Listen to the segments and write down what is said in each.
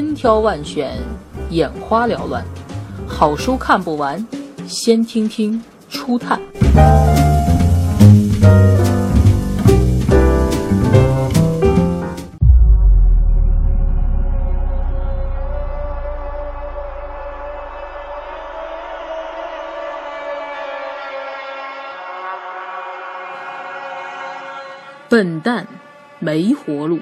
千挑万选，眼花缭乱，好书看不完，先听听初探。笨蛋，没活路。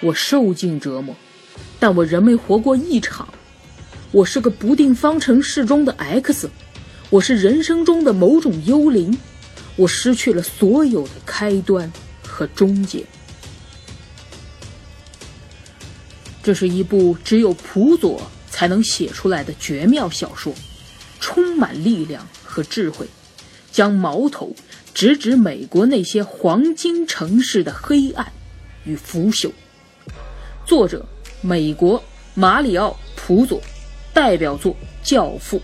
我受尽折磨，但我仍没活过一场。我是个不定方程式中的 x，我是人生中的某种幽灵。我失去了所有的开端和终结。这是一部只有普佐才能写出来的绝妙小说，充满力量和智慧，将矛头。直指美国那些黄金城市的黑暗与腐朽。作者：美国马里奥·普佐，代表作《教父》。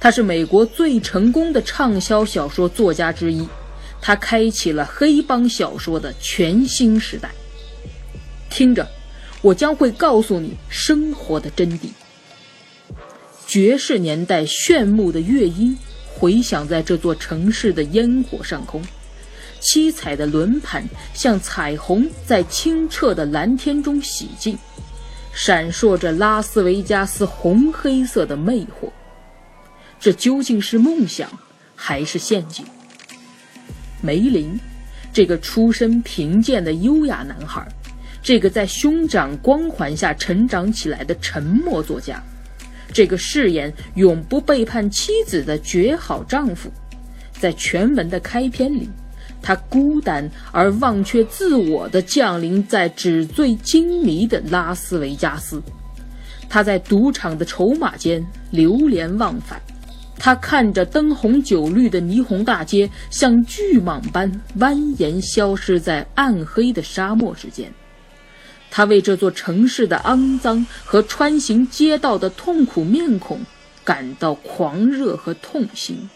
他是美国最成功的畅销小说作家之一。他开启了黑帮小说的全新时代。听着，我将会告诉你生活的真谛。爵士年代炫目的乐音。回响在这座城市的烟火上空，七彩的轮盘像彩虹在清澈的蓝天中洗净，闪烁着拉斯维加斯红黑色的魅惑。这究竟是梦想还是陷阱？梅林，这个出身贫贱的优雅男孩，这个在兄长光环下成长起来的沉默作家。这个誓言永不背叛妻子的绝好丈夫，在全文的开篇里，他孤单而忘却自我的降临在纸醉金迷的拉斯维加斯。他在赌场的筹码间流连忘返，他看着灯红酒绿的霓虹大街像巨蟒般蜿蜒消失在暗黑的沙漠之间。他为这座城市的肮脏和穿行街道的痛苦面孔感到狂热和痛心，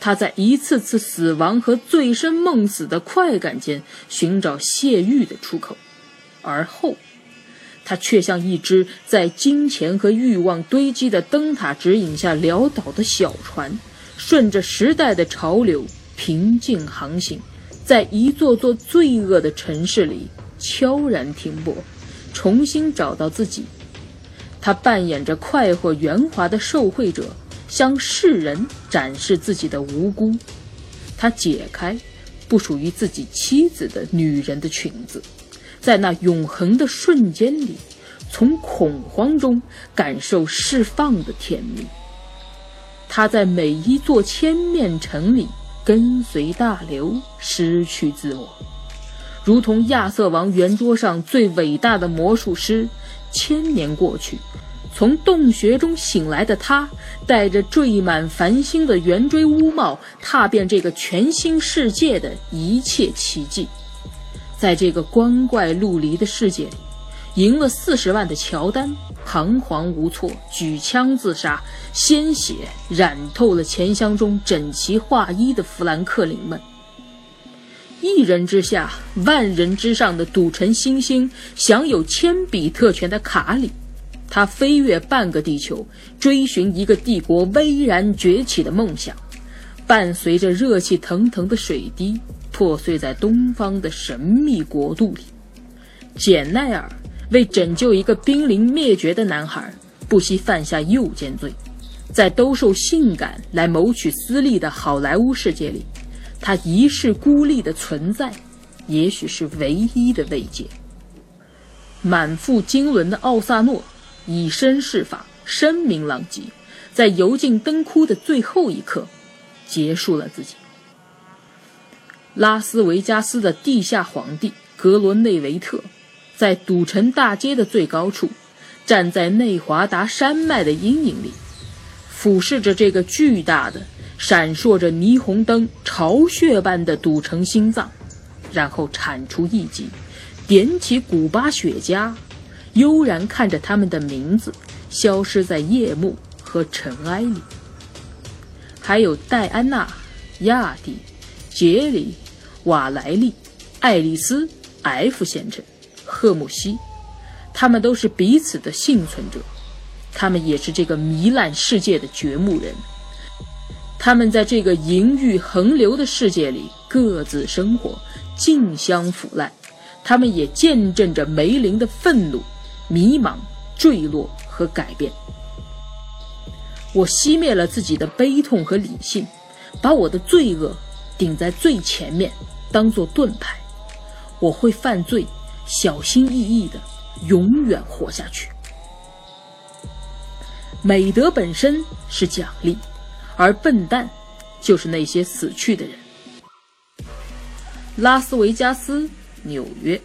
他在一次次死亡和醉生梦死的快感间寻找泄欲的出口，而后，他却像一只在金钱和欲望堆积的灯塔指引下潦倒的小船，顺着时代的潮流平静航行，在一座座罪恶的城市里。悄然停泊，重新找到自己。他扮演着快活圆滑的受贿者，向世人展示自己的无辜。他解开不属于自己妻子的女人的裙子，在那永恒的瞬间里，从恐慌中感受释放的甜蜜。他在每一座千面城里跟随大流，失去自我。如同亚瑟王圆桌上最伟大的魔术师，千年过去，从洞穴中醒来的他，带着缀满繁星的圆锥乌帽，踏遍这个全新世界的一切奇迹。在这个光怪陆离的世界里，赢了四十万的乔丹彷徨无措，举枪自杀，鲜血染透了钱箱中整齐划一的富兰克林们。一人之下，万人之上的赌城新星，享有铅笔特权的卡里，他飞越半个地球，追寻一个帝国巍然崛起的梦想，伴随着热气腾腾的水滴，破碎在东方的神秘国度里。简奈尔为拯救一个濒临灭绝的男孩，不惜犯下诱奸罪，在兜售性感来谋取私利的好莱坞世界里。他一世孤立的存在，也许是唯一的慰藉。满腹经纶的奥萨诺以身试法，声名狼藉，在油尽灯枯的最后一刻，结束了自己。拉斯维加斯的地下皇帝格罗内维特，在赌城大街的最高处，站在内华达山脉的阴影里，俯视着这个巨大的。闪烁着霓虹灯、巢穴般的赌城心脏，然后铲除一击，点起古巴雪茄，悠然看着他们的名字消失在夜幕和尘埃里。还有戴安娜、亚蒂、杰里、瓦莱利、爱丽丝、F 先生、赫姆西、他们都是彼此的幸存者，他们也是这个糜烂世界的掘墓人。他们在这个淫欲横流的世界里各自生活，竞相腐烂。他们也见证着梅林的愤怒、迷茫、坠落和改变。我熄灭了自己的悲痛和理性，把我的罪恶顶在最前面，当做盾牌。我会犯罪，小心翼翼的，永远活下去。美德本身是奖励，而笨蛋就是那些死去的人。拉斯维加斯。纽约、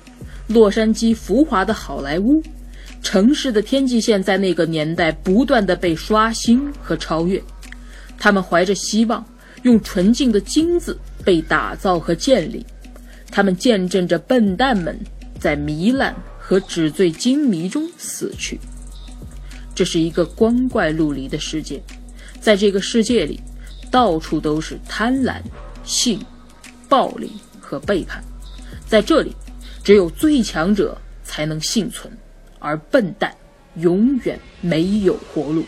洛杉矶，浮华的好莱坞，城市的天际线在那个年代不断的被刷新和超越。他们怀着希望，用纯净的金子被打造和建立。他们见证着笨蛋们在糜烂和纸醉金迷中死去。这是一个光怪陆离的世界，在这个世界里，到处都是贪婪、性、暴力和背叛。在这里，只有最强者才能幸存，而笨蛋永远没有活路。